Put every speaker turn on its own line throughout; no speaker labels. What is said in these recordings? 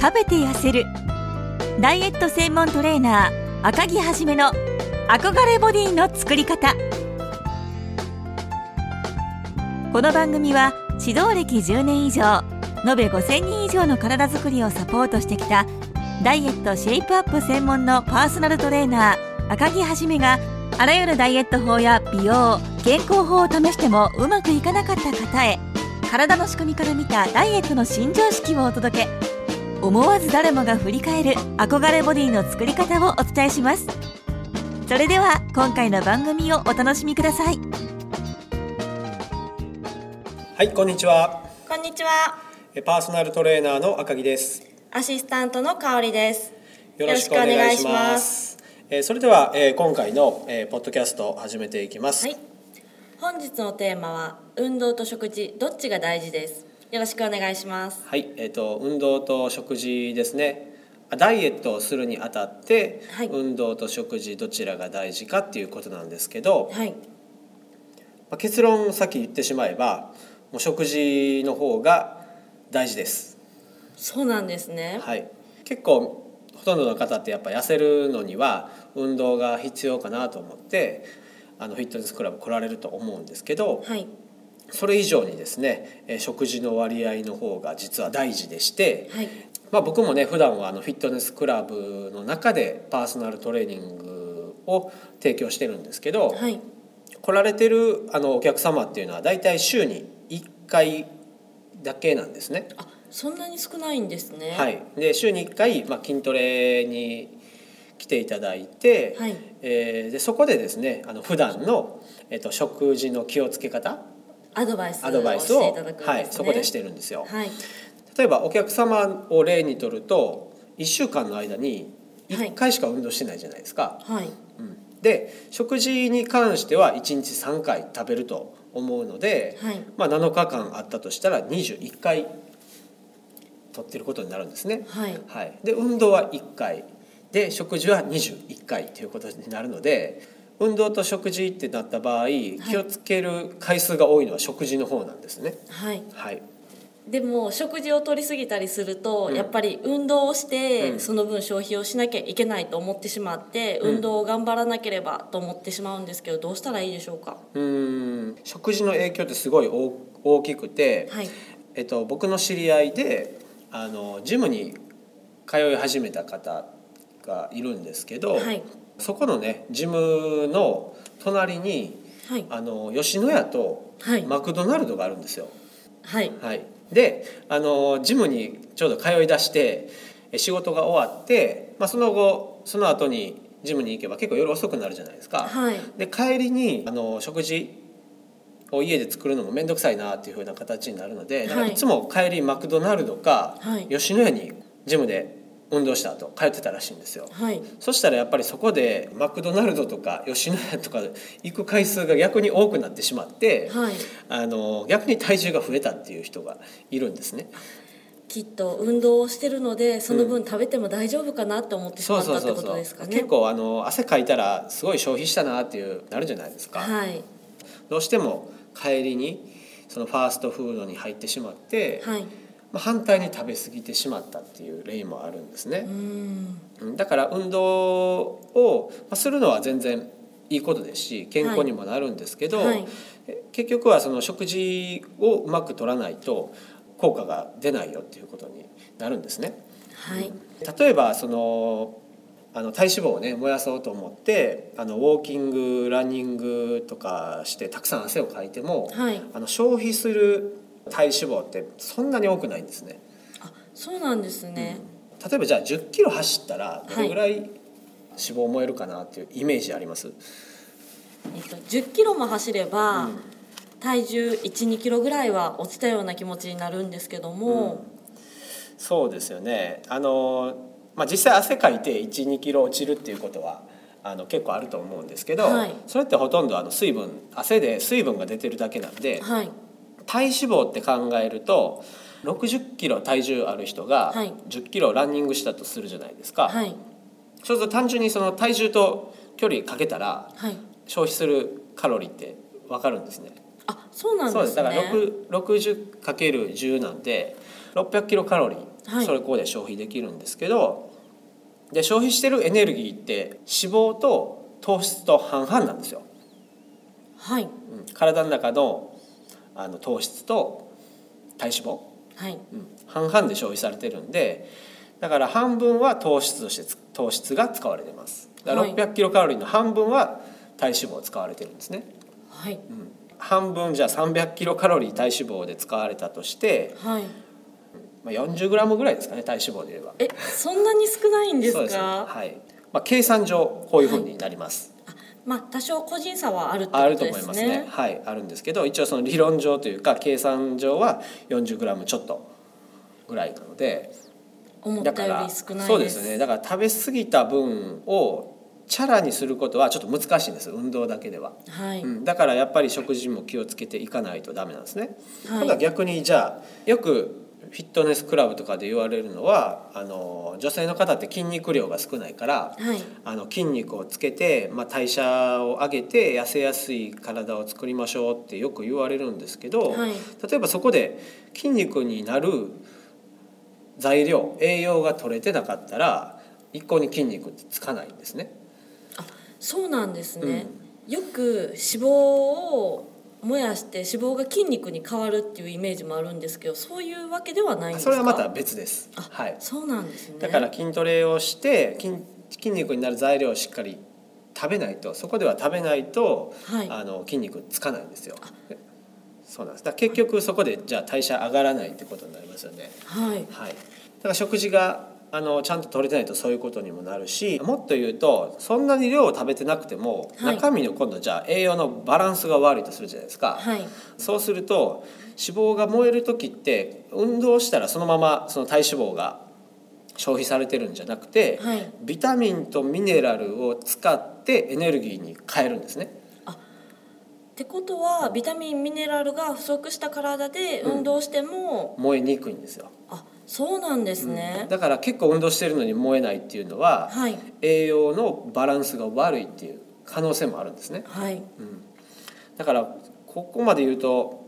食べて痩せる。ダイエット専門トレーナー赤木はじめの憧れボディの作り方。この番組は指導歴10年以上延べ5000人以上の体づくりをサポートしてきたダイエットシェイプアップ専門のパーソナルトレーナー赤木はじめがあらゆるダイエット法や美容健康法を試してもうまくいかなかった方へ体の仕組みから見たダイエットの新常識をお届け。思わず誰もが振り返る憧れボディの作り方をお伝えしますそれでは今回の番組をお楽しみください
はいこんにちは
こんにちは。
えパーソナルトレーナーの赤木です
アシスタントの香りです。
よろしくお願いしますえーそれでは、えー今回の、えーポッドキャストを始めていきます
はい。本日のテーマは運動と食事どっちが大事です？よろしくお願いします。
はい、えっ、と運動と食事ですねあダイエットをするにあたって、
はい
運動と食事どちらが大事かっていうことなんですけど、ま
はい。
あ、結論さっき言ってしまえばもう食事の方が大事です
そうなんですね。
はい、結構ほとんどの方ってやっぱ痩せるのには運動が必要かなと思ってあのフィットネスクラブ来られると思うんですけど
はい。
それ以上にですねえー食事の割合の方が実は大事でして、
はい。
まあ、僕もね普段はあのフィットネスクラブの中でパーソナルトレーニングを提供してるんですけど、
はい。
来られてるあのお客様っていうのは大体週に1回だけなんですね。
あ、そんなに少ないんですね。。
はいい、で週に1回、まあ、筋トレに来ていただいて、
はい。
えーでそこでですねあの普段の、えっと食事の気をつけ方
アドバイス
アドバイスを、
していただくんですね。
はい、そこでしてるんですよ。
はい。
例えばお客様を例にとると1週間の間に
はい
1回しか運動してないじゃないですか。
はい。
うんで食事に関しては1日3回食べると思うので、
はい。
まあ、7日間あったとしたら21回取ってることになるんですね。
はい。
はい、で運動は1回で食事は21回ということになるので運動と食事ってなった場合、気をつける回数が多いのは食事の方なんですね。
はい。
はい、
でも食事を取りすぎたりすると、
うん。
やっぱり運動をして、
うん。
その分消費をしなきゃいけないと思ってしまって、
うん。
運動を頑張らなければと思ってしまうんですけどどうしたらいいでしょうか？
うーん。食事の影響ってすごい大大きくて、
はい。
えっと、僕の知り合いであのジムに通い始めた方がいるんですけど、
はい
そこのねジムの隣に
はい。
あの吉野家と
はい。
マクドナルドがあるんですよ。
はい。
はい、であのジムにちょうど通い出してえ仕事が終わって、まあ、その後その後にジムに行けば結構夜遅くなるじゃないですか。
はい。
で帰りにあの食事を家で作るのも面倒くさいなっていう風な形になるので、
はい。
いつも帰りマクドナルドか
はい。
吉野家にジムで運動した後通ってたらしいんですよ。
はい。
そしたらやっぱりそこでマクドナルドとか吉野家とか行く回数が逆に多くなってしまって、
はい。
あの逆に体重が増えたっていう人がいるんですね。
きっと運動をしてるのでその分食べても大丈夫かなって思ってしまったってことですかね。
結構あの汗かいたらすごい消費したなっていうなるじゃないですか。
はい。
どうしても帰りにそのファーストフードに入ってしまって、
はい。
まあ、反対に食べ過ぎてしまったっていう例もあるんですね。だから運動をまあするのは全然いいことですし健康にもなるんですけど、
はい。
え結局はその食事をうまく取らないと効果が出ないよっていうことになるんですね。
はい。
例えばそのあの体脂肪をね燃やそうと思ってあのウォーキングランニングとかしてたくさん汗をかいても、
はい。
あの消費する体脂肪ってそんなに多くないんですね。
あそうなんですね、
例えばじゃあ10キロ走ったらどれぐらい脂肪燃えるかなっていうイメージあります、
えっと、10キロも走れば、
うん。
体重12キロぐらいは落ちたような気持ちになるんですけども、
そうですよね。あの、まあ、実際汗かいて12キロ落ちるっていうことはあの結構あると思うんですけど、
はい。
それってほとんどあの水分汗で水分が出てるだけなんで
はい
体脂肪って考えると60キロ体重ある人が
はい。
10キロランニングしたとするじゃないですか、
はい。
そうすると単純にその体重と距離かけたら
はい。
消費するカロリーって分かるんですね。
あそうなん
そう
で
す。すだから6 60×10 なんで600キロカロリー、
はい。
それこうで消費できるんですけどで消費してるエネルギーって脂肪と糖質と半々なんですよ、
はい。
うん、体の中のあの糖質と体脂肪、
はい。
うん、半々で消費されてるんでだから半分は糖質としてつ糖質が使われてます。だから
はい。
600キロカロリーの半分は体脂肪使われてるんですね、
はい。
うん、半分じゃあ300キロカロリー体脂肪で使われたとして、
はい。
まあ、40グラムぐらいですかね体脂肪で言えば。
えそんなに少ないんです
そうです
か
はい。まあ、計算上こういうふうになります、
まあ多少個人差はあるって
ある
ことです
と思いますね。
ね
はいあるんですけど一応その理論上というか計算上は40グラムちょっとぐらいなので
思ったよ
だから
り少ないです。
そうですね。だから食べ過ぎた分をチャラにすることはちょっと難しいんです。運動だけでは、
はい、
うん、だからやっぱり食事も気をつけていかないとダメなんですね、
はい。
今度は逆にじゃあよくフィットネスクラブとかで言われるのはあの女性の方って筋肉量が少ないから
はい。
あの筋肉をつけて、まあ、代謝を上げて痩せやすい体を作りましょうってよく言われるんですけど、
はい。
例えばそこで筋肉になる材料栄養が取れてなかったら一向に筋肉ってつかないんですね。
そうなんですね、よく脂肪を燃やして脂肪が筋肉に変わるっていうイメージもあるんですけどそういうわけではないんですか？
それはまた別です。
あ
はい、
そうなんですね
だから筋トレをして筋筋肉になる材料をしっかり食べないとそこでは食べないと、
はい
あの筋肉つかないんですよ。そうなんです。だ結局そこでじゃあ代謝上がらないってことになりますよね。
はい
はい。だから食事があのちゃんと取れてないとそういうことにもなるし、もっと言うとそんなに量を食べてなくても、
はい
中身の今度じゃあ栄養のバランスが悪いとするじゃないですか。
はい
そうすると脂肪が燃える時って運動したらそのままその体脂肪が消費されてるんじゃなくて、
はい
ビタミンとミネラルを使ってエネルギーに変えるんですね。
ってことはビタミンミネラルが不足した体で運動しても、
燃えにくいんですよ。
あそうなんですね、
だから結構運動してるのに燃えないっていうのは、
はい。
栄養のバランスが悪いっていう可能性もあるんですね。
はい。
だからここまで言うと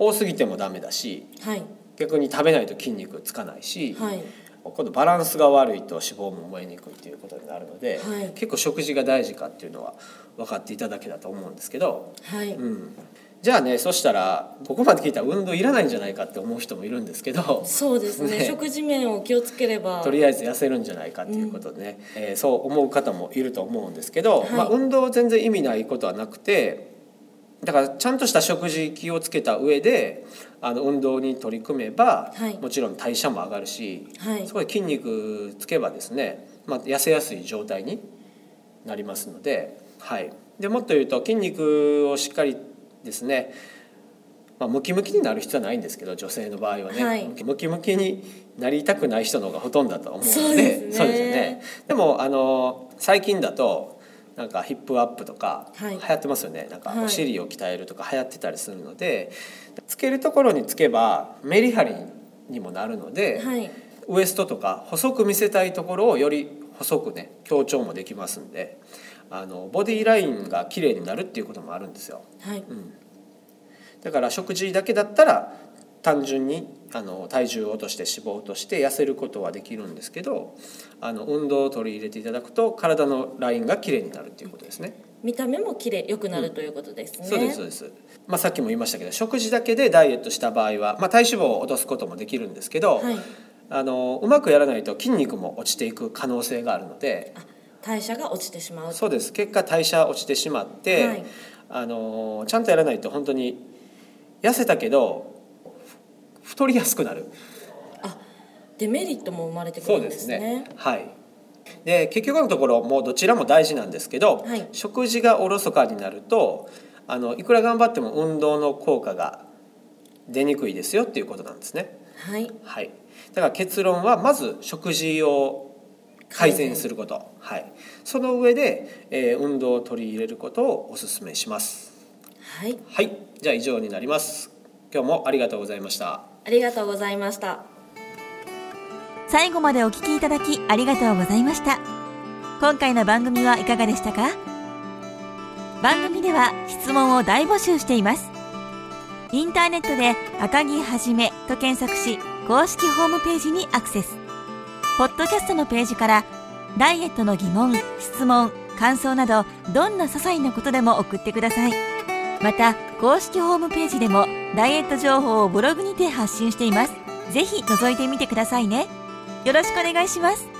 多すぎてもダメだし
はい。
逆に食べないと筋肉つかないし、
はい。
今度バランスが悪いと脂肪も燃えにくいということになるので、
はい。
結構食事が大事かっていうのは分かっていただけたと思うんですけど、
はい、
うん、じゃあねそしたらここまで聞いたら運動いらないんじゃないかって思う人もいるんですけど。
そうですね。
ね。
食事面を気をつければ。
とりあえず痩せるんじゃないかっていうことでね、えーそう思う方もいると思うんですけど、
はい。
まあ、運動全然意味ないことはなくてだからちゃんとした食事気をつけた上であの運動に取り組めば、
はい。
もちろん代謝も上がるし、
はい。
そこで筋肉つけばですね、まあ、痩せやすい状態になりますので,、はい、でもっと言うと筋肉をしっかりですね、まあ、ムキムキになる必要はないんですけど女性の場合はね、
はい。
ムキムキになりたくない人の方がほとんどだと思うので。
そうですね。
ね。でもあの最近だとなんかヒップアップとか
はい。
流行ってますよね、なんか
はい。
お尻を鍛えるとか流行ってたりするので、つけるところにつけばメリハリにもなるので、
はい。
ウエストとか細く見せたいところをより細くね強調もできますんであのボディラインが綺麗になるっていうこともあるんですよ。
はい。
だから食事だけだったら単純にあの体重を落として脂肪を落として痩せることはできるんですけどあの運動を取り入れていただくと体のラインが綺麗になるっていうことですね。
見た目も綺麗良くなるということですね、
そうですそうです、まあ、さっきも言いましたけど食事だけでダイエットした場合は、まあ、体脂肪を落とすこともできるんですけど、
はい。
あのうまくやらないと筋肉も落ちていく可能性があるので
代謝が落ちてしまう。
そうです。結果代謝落ちてしまって、
はい。
あのちゃんとやらないと本当に痩せたけどふ太りやすくなる。
デメリットも生まれてく
そう
るんですね。
ですね。はい。で結局のところもうどちらも大事なんですけど、
はい。
食事がおろそかになるとあのいくら頑張っても運動の効果が出にくいですよっていうことなんですね。
はい。
はい。だから結論はまず食事を改善すること。はい。その上で、えー運動を取り入れることをお勧めします。
はい。
はい。じゃあ以上になります。今日もありがとうございました。
ありがとうございました。
最後までお聞きいただきありがとうございました。今回の番組はいかがでしたか？番組では質問を大募集しています。インターネットで赤木はじめと検索し、公式ホームページにアクセス。ポッドキャストのページから、ダイエットの疑問、質問、感想など、どんな些細なことでも送ってください。また、公式ホームページでも、ダイエット情報をブログにて発信しています。ぜひ覗いてみてくださいね。よろしくお願いします。